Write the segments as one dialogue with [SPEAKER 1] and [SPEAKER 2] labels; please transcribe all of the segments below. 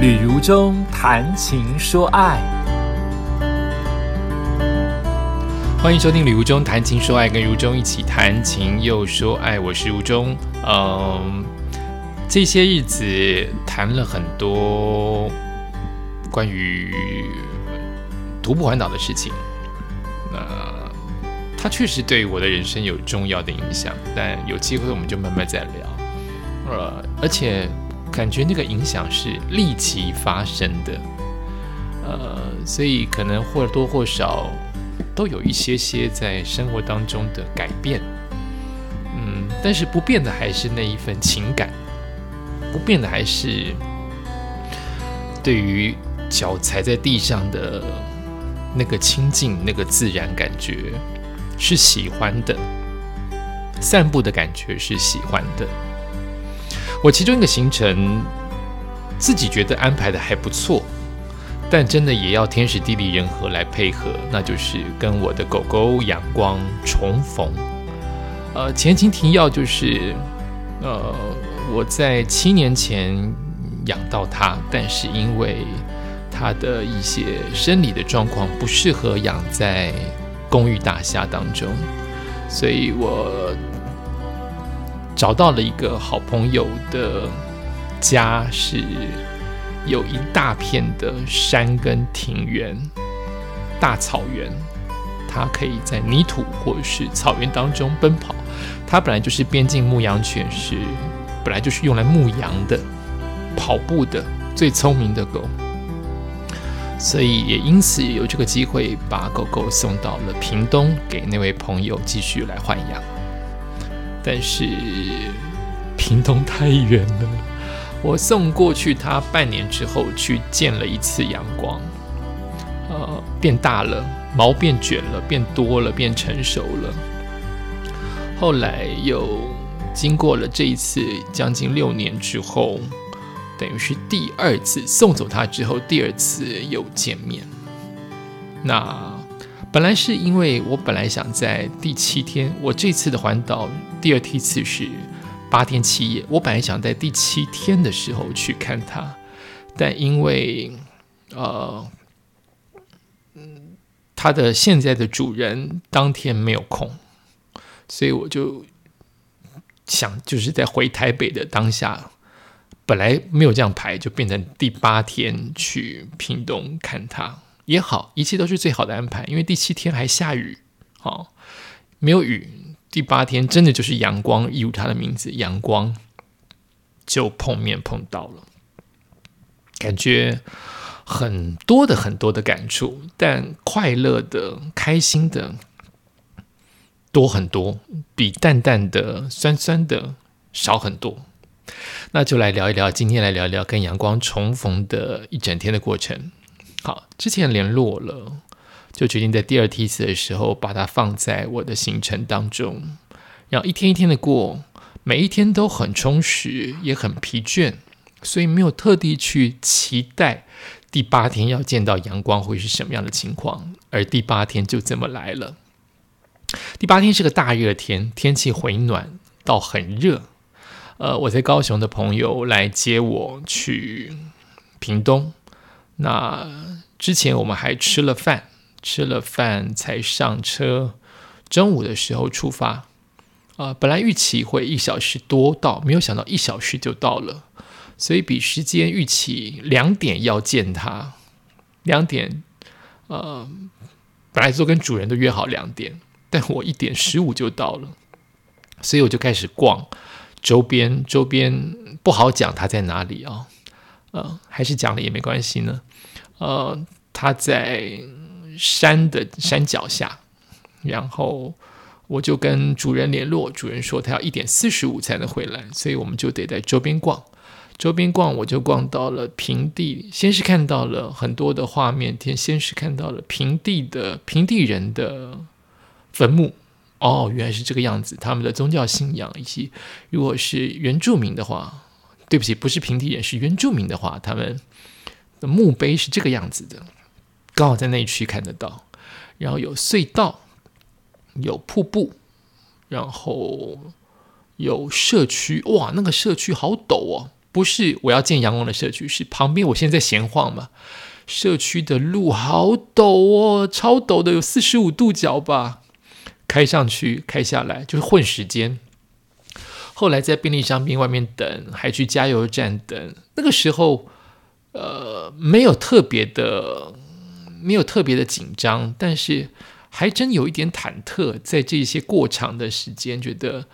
[SPEAKER 1] 旅如中谈情说爱，欢迎收听旅如中谈情说爱，跟如中一起谈情又说爱。我是如中，嗯，这些日子谈了很多关于徒步环岛的事情，那它确实对我的人生有重要的影响，但有机会我们就慢慢再聊。呃，而且。感觉那个影响是立即发生的，呃，所以可能或多或少都有一些些在生活当中的改变，嗯，但是不变的还是那一份情感，不变的还是对于脚踩在地上的那个清净、那个自然感觉是喜欢的，散步的感觉是喜欢的。我其中一个行程，自己觉得安排的还不错，但真的也要天时地利人和来配合，那就是跟我的狗狗阳光重逢。呃，前情提要就是，呃，我在七年前养到它，但是因为它的一些生理的状况不适合养在公寓大厦当中，所以我。找到了一个好朋友的家，是有一大片的山跟庭园、大草原，它可以在泥土或者是草原当中奔跑。它本来就是边境牧羊犬，是本来就是用来牧羊的、跑步的最聪明的狗，所以也因此有这个机会把狗狗送到了屏东，给那位朋友继续来豢养。但是屏东太远了，我送过去，他半年之后去见了一次阳光，呃，变大了，毛变卷了，变多了，变成熟了。后来又经过了这一次将近六年之后，等于是第二次送走他之后，第二次又见面。那。本来是因为我本来想在第七天，我这次的环岛第二梯次是八天七夜，我本来想在第七天的时候去看它，但因为呃，嗯，它的现在的主人当天没有空，所以我就想就是在回台北的当下，本来没有这样排，就变成第八天去屏东看它。也好，一切都是最好的安排。因为第七天还下雨，好，没有雨。第八天真的就是阳光，一如它的名字，阳光就碰面碰到了，感觉很多的很多的感触，但快乐的、开心的多很多，比淡淡的、酸酸的少很多。那就来聊一聊，今天来聊一聊跟阳光重逢的一整天的过程。好，之前联络了，就决定在第二梯次的时候把它放在我的行程当中，然后一天一天的过，每一天都很充实，也很疲倦，所以没有特地去期待第八天要见到阳光会是什么样的情况，而第八天就这么来了。第八天是个大热天，天气回暖到很热，呃，我在高雄的朋友来接我去屏东。那之前我们还吃了饭，吃了饭才上车。中午的时候出发，啊，本来预期会一小时多到，没有想到一小时就到了，所以比时间预期两点要见他，两点，呃，本来说跟主人都约好两点，但我一点十五就到了，所以我就开始逛周边，周边不好讲它在哪里啊。呃，还是讲了也没关系呢。呃，他在山的山脚下，然后我就跟主人联络，主人说他要一点四十五才能回来，所以我们就得在周边逛。周边逛，我就逛到了平地，先是看到了很多的画面，先先是看到了平地的平地人的坟墓。哦，原来是这个样子，他们的宗教信仰以及如果是原住民的话。对不起，不是平地人，是原住民的话，他们的墓碑是这个样子的，刚好在那一区看得到。然后有隧道，有瀑布，然后有社区，哇，那个社区好陡哦，不是我要建阳光的社区，是旁边我现在闲晃嘛。社区的路好陡哦，超陡的，有四十五度角吧。开上去，开下来，就是混时间。后来在便利商店外面等，还去加油站等。那个时候，呃，没有特别的，没有特别的紧张，但是还真有一点忐忑。在这些过长的时间，觉得，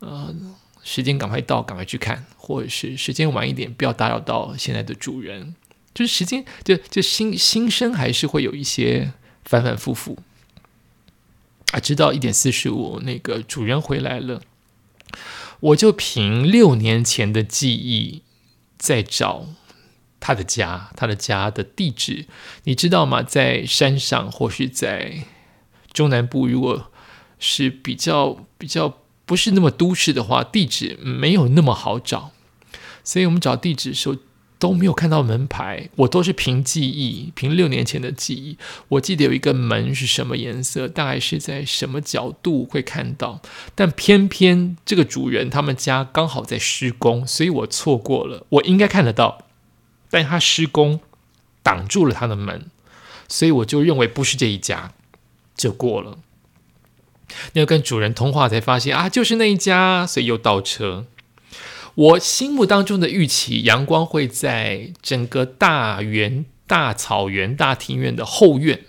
[SPEAKER 1] 呃，时间赶快到，赶快去看，或者是时间晚一点，不要打扰到现在的主人。就是时间，就就心心声还是会有一些反反复复。啊，直到一点四十五，那个主人回来了。我就凭六年前的记忆在找他的家，他的家的地址，你知道吗？在山上或是在中南部，如果是比较比较不是那么都市的话，地址没有那么好找，所以我们找地址的时候。都没有看到门牌，我都是凭记忆，凭六年前的记忆。我记得有一个门是什么颜色，大概是在什么角度会看到，但偏偏这个主人他们家刚好在施工，所以我错过了。我应该看得到，但他施工挡住了他的门，所以我就认为不是这一家，就过了。要跟主人通话才发现啊，就是那一家，所以又倒车。我心目当中的预期，阳光会在整个大园、大草原、大庭院的后院，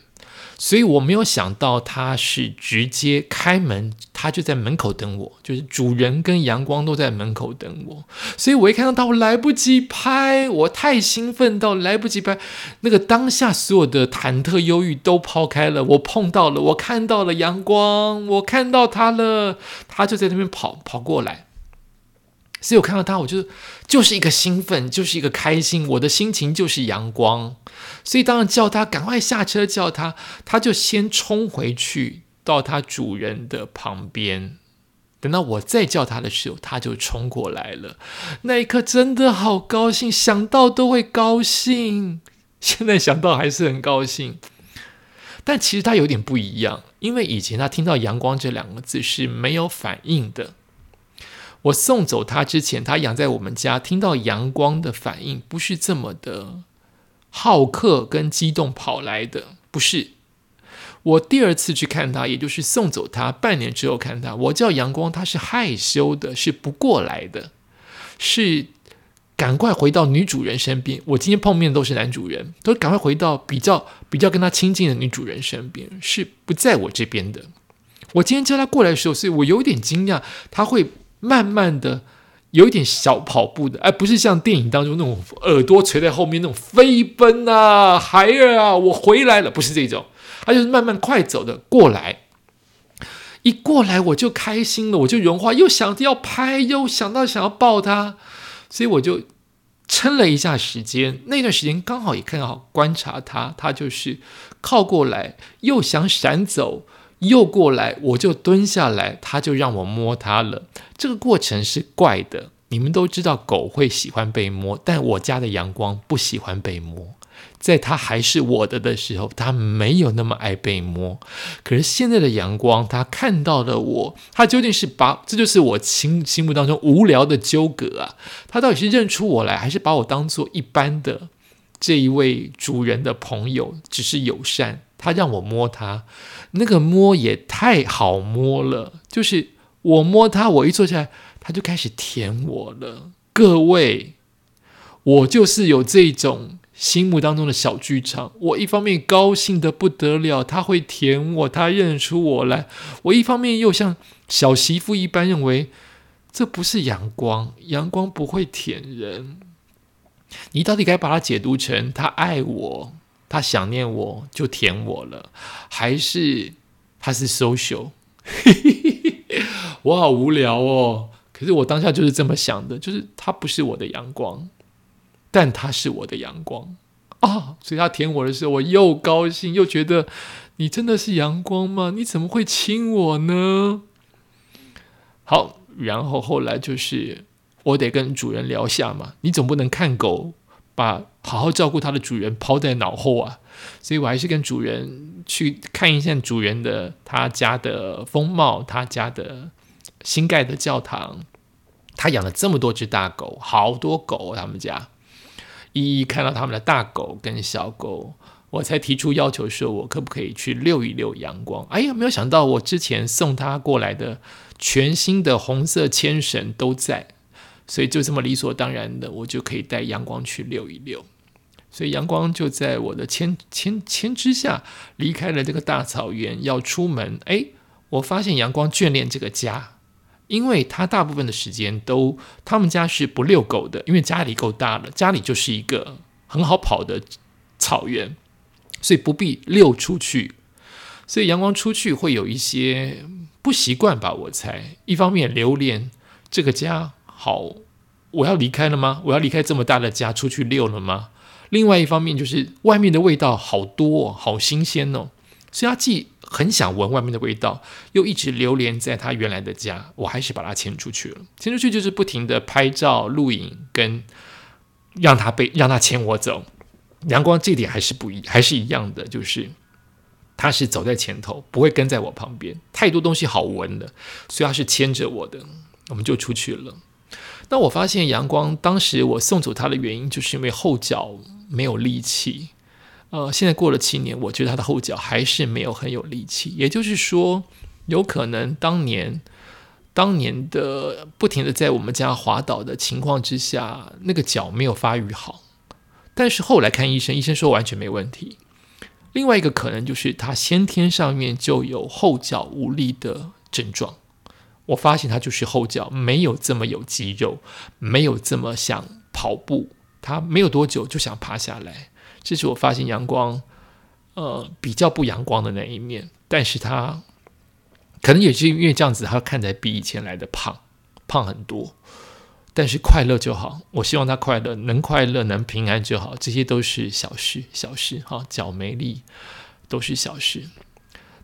[SPEAKER 1] 所以我没有想到他是直接开门，他就在门口等我，就是主人跟阳光都在门口等我，所以我一看到他，我来不及拍，我太兴奋到来不及拍，那个当下所有的忐忑、忧郁都抛开了，我碰到了，我看到了阳光，我看到他了，他就在那边跑跑过来。所以我看到他，我就就是一个兴奋，就是一个开心，我的心情就是阳光。所以当然叫他赶快下车，叫他，他就先冲回去到他主人的旁边。等到我再叫他的时候，他就冲过来了。那一刻真的好高兴，想到都会高兴。现在想到还是很高兴。但其实他有点不一样，因为以前他听到“阳光”这两个字是没有反应的。我送走他之前，他养在我们家，听到阳光的反应不是这么的好客跟激动跑来的，不是。我第二次去看他，也就是送走他半年之后看他，我叫阳光，他是害羞的，是不过来的，是赶快回到女主人身边。我今天碰面都是男主人，都赶快回到比较比较跟他亲近的女主人身边，是不在我这边的。我今天叫他过来的时候，所以我有点惊讶，他会。慢慢的，有一点小跑步的，而不是像电影当中那种耳朵垂在后面那种飞奔啊，孩儿啊，我回来了，不是这种，他就是慢慢快走的过来。一过来我就开心了，我就融化，又想着要拍，又想到想要抱他，所以我就撑了一下时间。那段时间刚好也看好观察他，他就是靠过来，又想闪走。又过来，我就蹲下来，他就让我摸他了。这个过程是怪的。你们都知道，狗会喜欢被摸，但我家的阳光不喜欢被摸。在他还是我的的时候，他没有那么爱被摸。可是现在的阳光，他看到了我，他究竟是把这就是我心心目当中无聊的纠葛啊？他到底是认出我来，还是把我当做一般的这一位主人的朋友，只是友善？他让我摸他，那个摸也太好摸了。就是我摸他，我一坐下来，他就开始舔我了。各位，我就是有这种心目当中的小剧场。我一方面高兴的不得了，他会舔我，他认出我来；我一方面又像小媳妇一般认为这不是阳光，阳光不会舔人。你到底该把它解读成他爱我？他想念我就舔我了，还是他是 social？我好无聊哦。可是我当下就是这么想的，就是他不是我的阳光，但他是我的阳光啊！所以他舔我的时候，我又高兴又觉得你真的是阳光吗？你怎么会亲我呢？好，然后后来就是我得跟主人聊下嘛，你总不能看狗。把好好照顾它的主人抛在脑后啊，所以我还是跟主人去看一下主人的他家的风貌，他家的新盖的教堂，他养了这么多只大狗，好多狗，他们家。一一看到他们的大狗跟小狗，我才提出要求，说我可不可以去遛一遛阳光？哎呀，没有想到我之前送他过来的全新的红色牵绳都在，所以就这么理所当然的，我就可以带阳光去遛一遛。所以阳光就在我的牵牵牵之下离开了这个大草原，要出门。哎，我发现阳光眷恋这个家。因为他大部分的时间都，他们家是不遛狗的，因为家里够大了，家里就是一个很好跑的草原，所以不必遛出去。所以阳光出去会有一些不习惯吧？我猜，一方面留恋这个家，好，我要离开了吗？我要离开这么大的家出去遛了吗？另外一方面就是外面的味道好多，好新鲜哦，所以他既很想闻外面的味道，又一直流连在他原来的家。我还是把他牵出去了。牵出去就是不停的拍照、录影，跟让他被让他牵我走。阳光这点还是不一，还是一样的，就是他是走在前头，不会跟在我旁边。太多东西好闻了，所以他是牵着我的。我们就出去了。那我发现阳光当时我送走他的原因，就是因为后脚没有力气。呃，现在过了七年，我觉得他的后脚还是没有很有力气。也就是说，有可能当年当年的不停的在我们家滑倒的情况之下，那个脚没有发育好。但是后来看医生，医生说完全没问题。另外一个可能就是他先天上面就有后脚无力的症状。我发现他就是后脚没有这么有肌肉，没有这么想跑步，他没有多久就想爬下来。这是我发现阳光，呃，比较不阳光的那一面。但是他可能也是因为这样子，他看起来比以前来的胖，胖很多。但是快乐就好，我希望他快乐，能快乐，能平安就好。这些都是小事，小事哈，脚没力都是小事。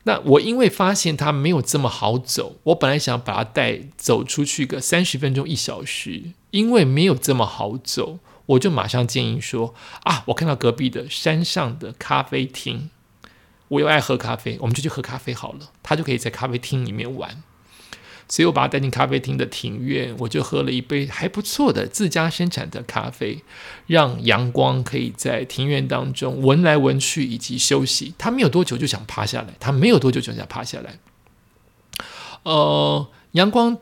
[SPEAKER 1] 那我因为发现它没有这么好走，我本来想把它带走出去个三十分钟一小时，因为没有这么好走。我就马上建议说啊，我看到隔壁的山上的咖啡厅，我又爱喝咖啡，我们就去喝咖啡好了。他就可以在咖啡厅里面玩，所以我把他带进咖啡厅的庭院，我就喝了一杯还不错的自家生产的咖啡，让阳光可以在庭院当中闻来闻去以及休息。他没有多久就想趴下来，他没有多久就想趴下来。呃，阳光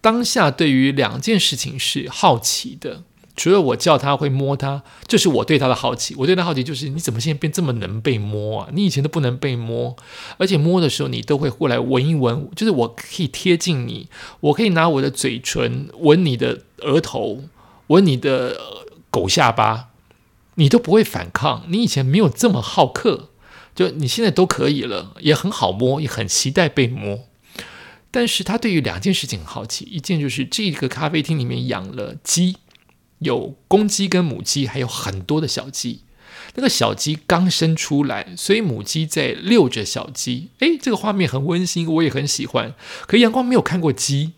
[SPEAKER 1] 当下对于两件事情是好奇的。除了我叫他会摸他，就是我对他的好奇。我对他好奇就是你怎么现在变这么能被摸啊？你以前都不能被摸，而且摸的时候你都会过来闻一闻，就是我可以贴近你，我可以拿我的嘴唇闻你的额头，闻你的狗下巴，你都不会反抗。你以前没有这么好客，就你现在都可以了，也很好摸，也很期待被摸。但是他对于两件事情很好奇，一件就是这个咖啡厅里面养了鸡。有公鸡跟母鸡，还有很多的小鸡。那个小鸡刚生出来，所以母鸡在遛着小鸡。诶，这个画面很温馨，我也很喜欢。可阳光没有看过鸡，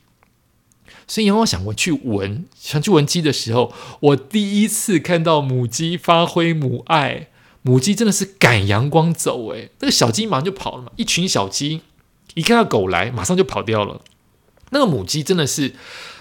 [SPEAKER 1] 所以阳光想过去闻，想去闻鸡的时候，我第一次看到母鸡发挥母爱。母鸡真的是赶阳光走，诶，那个小鸡马上就跑了嘛。一群小鸡一看到狗来，马上就跑掉了。那个母鸡真的是。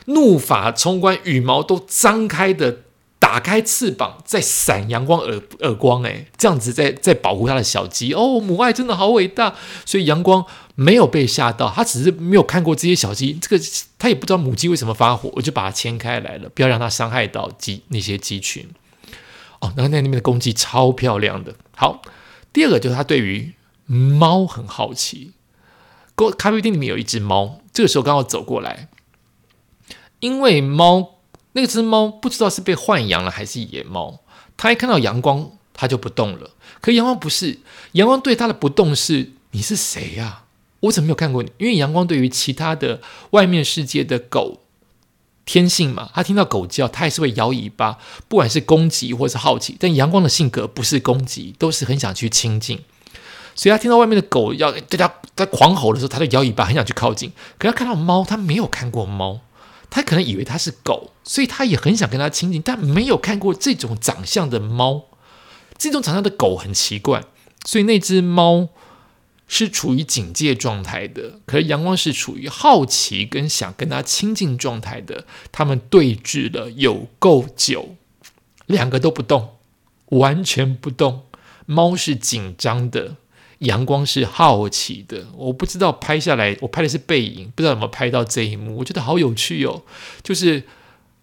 [SPEAKER 1] 怒发冲冠，羽毛都张开的，打开翅膀在闪阳光耳耳光，诶，这样子在在保护他的小鸡哦，母爱真的好伟大，所以阳光没有被吓到，他只是没有看过这些小鸡，这个他也不知道母鸡为什么发火，我就把它牵开来了，不要让它伤害到鸡那些鸡群。哦，那那那边的公鸡超漂亮的。好，第二个就是他对于猫很好奇，咖咖啡店里面有一只猫，这个时候刚好走过来。因为猫那只猫不知道是被豢养了还是野猫，它一看到阳光，它就不动了。可阳光不是，阳光对它的不动是：你是谁呀？我怎么没有看过你？因为阳光对于其他的外面世界的狗天性嘛，它听到狗叫，它还是会摇尾巴，不管是攻击或是好奇。但阳光的性格不是攻击，都是很想去亲近。所以它听到外面的狗要对它在狂吼的时候，它就摇尾巴，很想去靠近。可它看到猫，它没有看过猫。他可能以为它是狗，所以他也很想跟它亲近，但没有看过这种长相的猫。这种长相的狗很奇怪，所以那只猫是处于警戒状态的，可是阳光是处于好奇跟想跟他亲近状态的。他们对峙了有够久，两个都不动，完全不动。猫是紧张的，阳光是好奇的。我不知道拍下来，我拍的是背影，不知道有没有拍到这一幕。我觉得好有趣哦，就是。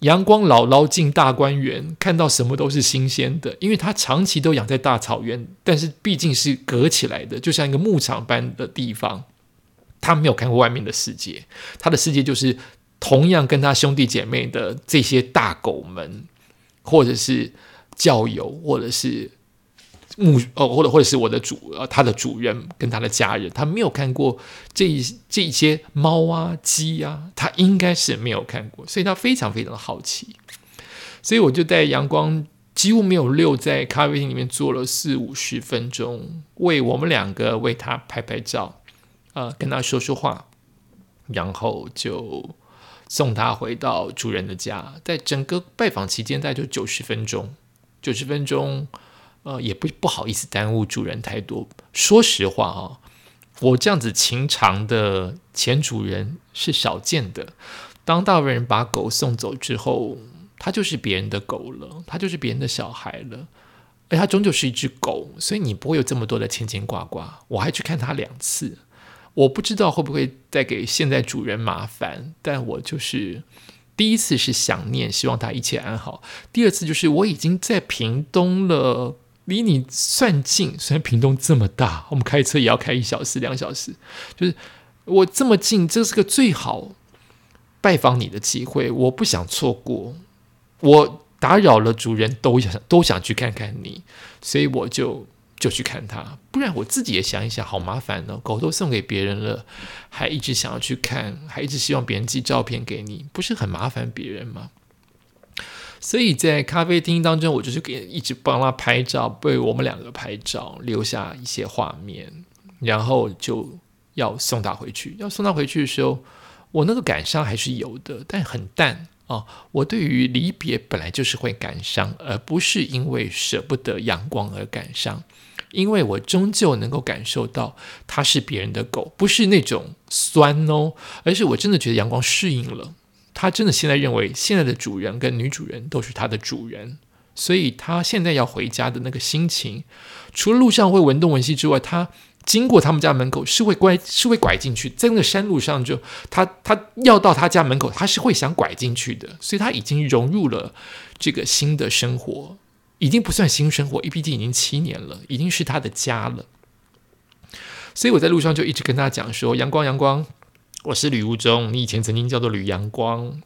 [SPEAKER 1] 阳光姥姥进大观园，看到什么都是新鲜的，因为它长期都养在大草原，但是毕竟是隔起来的，就像一个牧场般的地方。他没有看过外面的世界，他的世界就是同样跟他兄弟姐妹的这些大狗们，或者是教友，或者是。牧哦，或者或者是我的主呃，他的主人跟他的家人，他没有看过这一这些猫啊鸡啊，他应该是没有看过，所以他非常非常的好奇，所以我就带阳光几乎没有溜在咖啡厅里面坐了四五十分钟，为我们两个为他拍拍照，呃，跟他说说话，然后就送他回到主人的家，在整个拜访期间大概就九十分钟，九十分钟。呃，也不不好意思耽误主人太多。说实话啊，我这样子情长的前主人是少见的。当大部分人把狗送走之后，它就是别人的狗了，它就是别人的小孩了。而它终究是一只狗，所以你不会有这么多的牵牵挂挂。我还去看它两次，我不知道会不会再给现在主人麻烦。但我就是第一次是想念，希望它一切安好。第二次就是我已经在屏东了。离你算近，虽然屏东这么大，我们开车也要开一小时、两小时。就是我这么近，这是个最好拜访你的机会，我不想错过。我打扰了主人，都想都想去看看你，所以我就就去看他。不然我自己也想一想，好麻烦哦，狗都送给别人了，还一直想要去看，还一直希望别人寄照片给你，不是很麻烦别人吗？所以在咖啡厅当中，我就是给一直帮他拍照，为我们两个拍照，留下一些画面，然后就要送他回去。要送他回去的时候，我那个感伤还是有的，但很淡啊。我对于离别本来就是会感伤，而不是因为舍不得阳光而感伤，因为我终究能够感受到它是别人的狗，不是那种酸哦，而是我真的觉得阳光适应了。他真的现在认为，现在的主人跟女主人都是他的主人，所以他现在要回家的那个心情，除了路上会闻东闻西之外，他经过他们家门口是会拐，是会拐进去，在那个山路上，就他他要到他家门口，他是会想拐进去的，所以他已经融入了这个新的生活，已经不算新生活，毕竟已经七年了，已经是他的家了。所以我在路上就一直跟他讲说：“阳光，阳光。”我是吕无中，你以前曾经叫做吕阳光，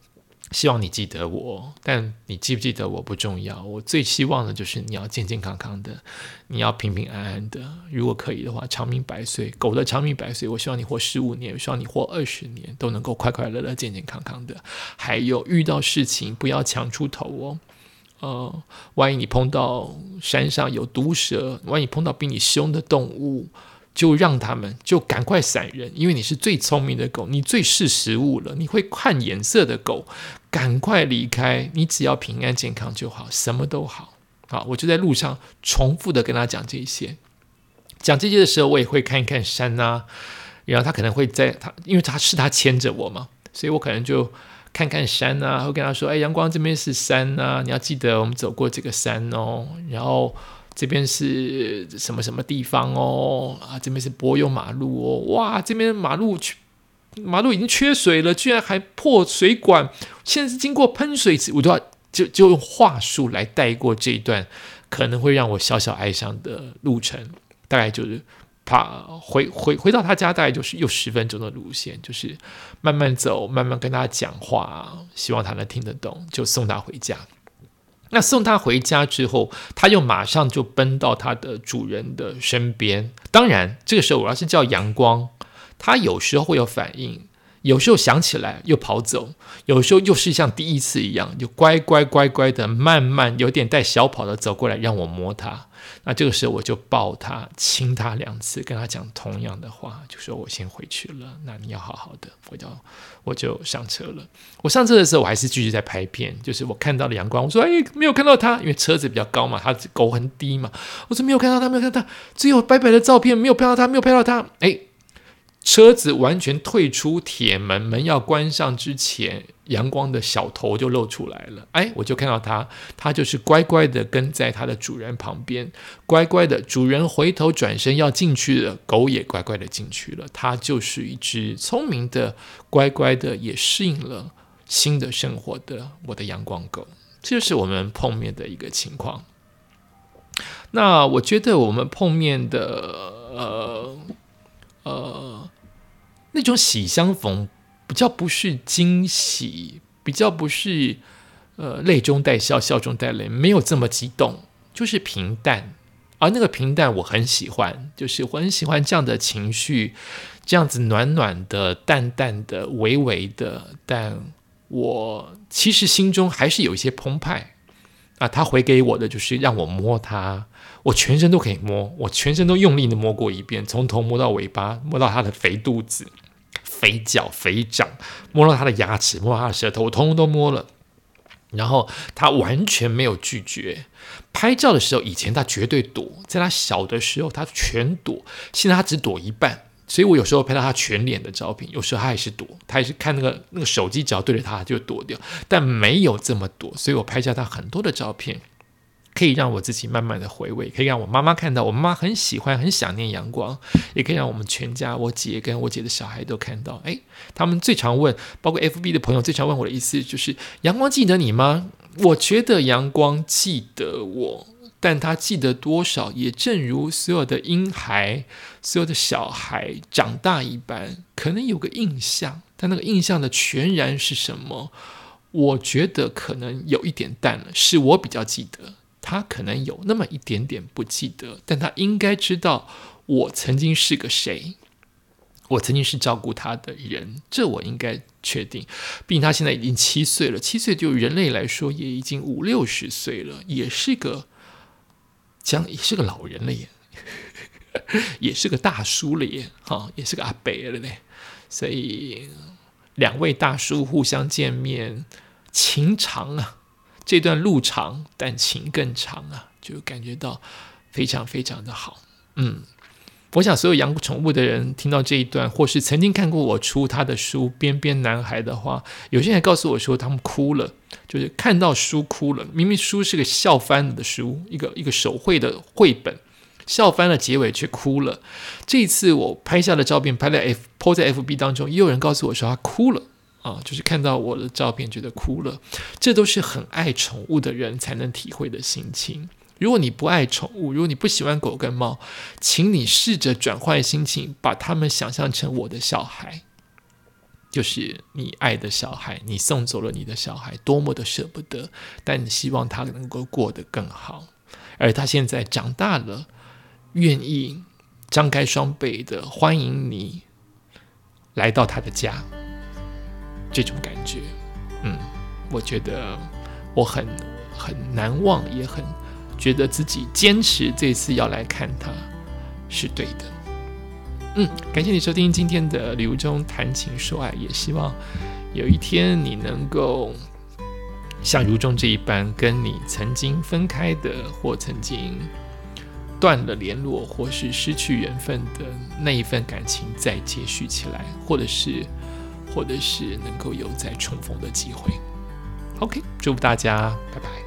[SPEAKER 1] 希望你记得我。但你记不记得我不重要，我最希望的就是你要健健康康的，你要平平安安的。如果可以的话，长命百岁。狗的长命百岁，我希望你活十五年，希望你活二十年，都能够快快乐乐、健健康康的。还有遇到事情不要强出头哦。呃，万一你碰到山上有毒蛇，万一碰到比你凶的动物。就让他们就赶快闪人，因为你是最聪明的狗，你最识时务了，你会看颜色的狗，赶快离开。你只要平安健康就好，什么都好。好，我就在路上重复的跟他讲这些，讲这些的时候，我也会看一看山啊，然后他可能会在他，因为他是他牵着我嘛，所以我可能就看看山啊，会跟他说：“哎，阳光这边是山啊，你要记得我们走过这个山哦。”然后。这边是什么什么地方哦？啊，这边是柏油马路哦。哇，这边马路缺，马路已经缺水了，居然还破水管。现在是经过喷水池，我都要就就用话术来带过这一段可能会让我小小哀伤的路程。大概就是怕回回回到他家，大概就是又十分钟的路线，就是慢慢走，慢慢跟他讲话，希望他能听得懂，就送他回家。那送他回家之后，他又马上就奔到他的主人的身边。当然，这个时候我要是叫阳光，他有时候会有反应。有时候想起来又跑走，有时候又是像第一次一样，就乖乖乖乖的慢慢有点带小跑的走过来让我摸它。那这个时候我就抱他亲他两次，跟他讲同样的话，就说我先回去了，那你要好好的。我就我就上车了。我上车的时候我还是继续在拍片，就是我看到了阳光，我说哎没有看到他，因为车子比较高嘛，他狗很低嘛，我说没有看到他，没有看到他，只有白白的照片，没有拍到他，没有拍到他，哎。车子完全退出铁门，门要关上之前，阳光的小头就露出来了。哎，我就看到它，它就是乖乖的跟在它的主人旁边，乖乖的。主人回头转身要进去了，狗也乖乖的进去了。它就是一只聪明的、乖乖的，也适应了新的生活的我的阳光狗。这就是我们碰面的一个情况。那我觉得我们碰面的，呃，呃。那种喜相逢，比较不是惊喜，比较不是呃泪中带笑，笑中带泪，没有这么激动，就是平淡。而那个平淡我很喜欢，就是我很喜欢这样的情绪，这样子暖暖的、淡淡的、微微的。但我其实心中还是有一些澎湃。啊，他回给我的就是让我摸他，我全身都可以摸，我全身都用力的摸过一遍，从头摸到尾巴，摸到他的肥肚子。肥脚、肥掌，摸到他的牙齿，摸到他的舌头，我通通都摸了。然后他完全没有拒绝。拍照的时候，以前他绝对躲，在他小的时候他全躲，现在他只躲一半。所以我有时候拍到他全脸的照片，有时候他也是躲，他也是看那个那个手机，只要对着他就躲掉，但没有这么躲。所以我拍下他很多的照片。可以让我自己慢慢的回味，可以让我妈妈看到，我妈妈很喜欢、很想念阳光，也可以让我们全家，我姐跟我姐的小孩都看到。哎，他们最常问，包括 FB 的朋友最常问我的意思就是：阳光记得你吗？我觉得阳光记得我，但他记得多少，也正如所有的婴孩、所有的小孩长大一般，可能有个印象，但那个印象的全然是什么？我觉得可能有一点淡了，是我比较记得。他可能有那么一点点不记得，但他应该知道我曾经是个谁，我曾经是照顾他的人，这我应该确定。毕竟他现在已经七岁了，七岁就人类来说也已经五六十岁了，也是个将也是个老人了耶，也是个大叔了耶，哈，也是个阿伯了嘞。所以两位大叔互相见面，情长啊。这段路长，但情更长啊，就感觉到非常非常的好。嗯，我想所有养宠物的人听到这一段，或是曾经看过我出他的书《边边男孩》的话，有些人告诉我说他们哭了，就是看到书哭了。明明书是个笑翻了的书，一个一个手绘的绘本，笑翻了结尾却哭了。这一次我拍下的照片拍在 F po 在 FB 当中，也有人告诉我说他哭了。啊，就是看到我的照片觉得哭了，这都是很爱宠物的人才能体会的心情。如果你不爱宠物，如果你不喜欢狗跟猫，请你试着转换心情，把他们想象成我的小孩，就是你爱的小孩。你送走了你的小孩，多么的舍不得，但你希望他能够过得更好。而他现在长大了，愿意张开双臂的欢迎你来到他的家。这种感觉，嗯，我觉得我很很难忘，也很觉得自己坚持这次要来看他是对的。嗯，感谢你收听今天的礼物中谈情说爱，也希望有一天你能够像如中这一般，跟你曾经分开的或曾经断了联络或是失去缘分的那一份感情再接续起来，或者是。或者是能够有再重逢的机会。OK，祝福大家，拜拜。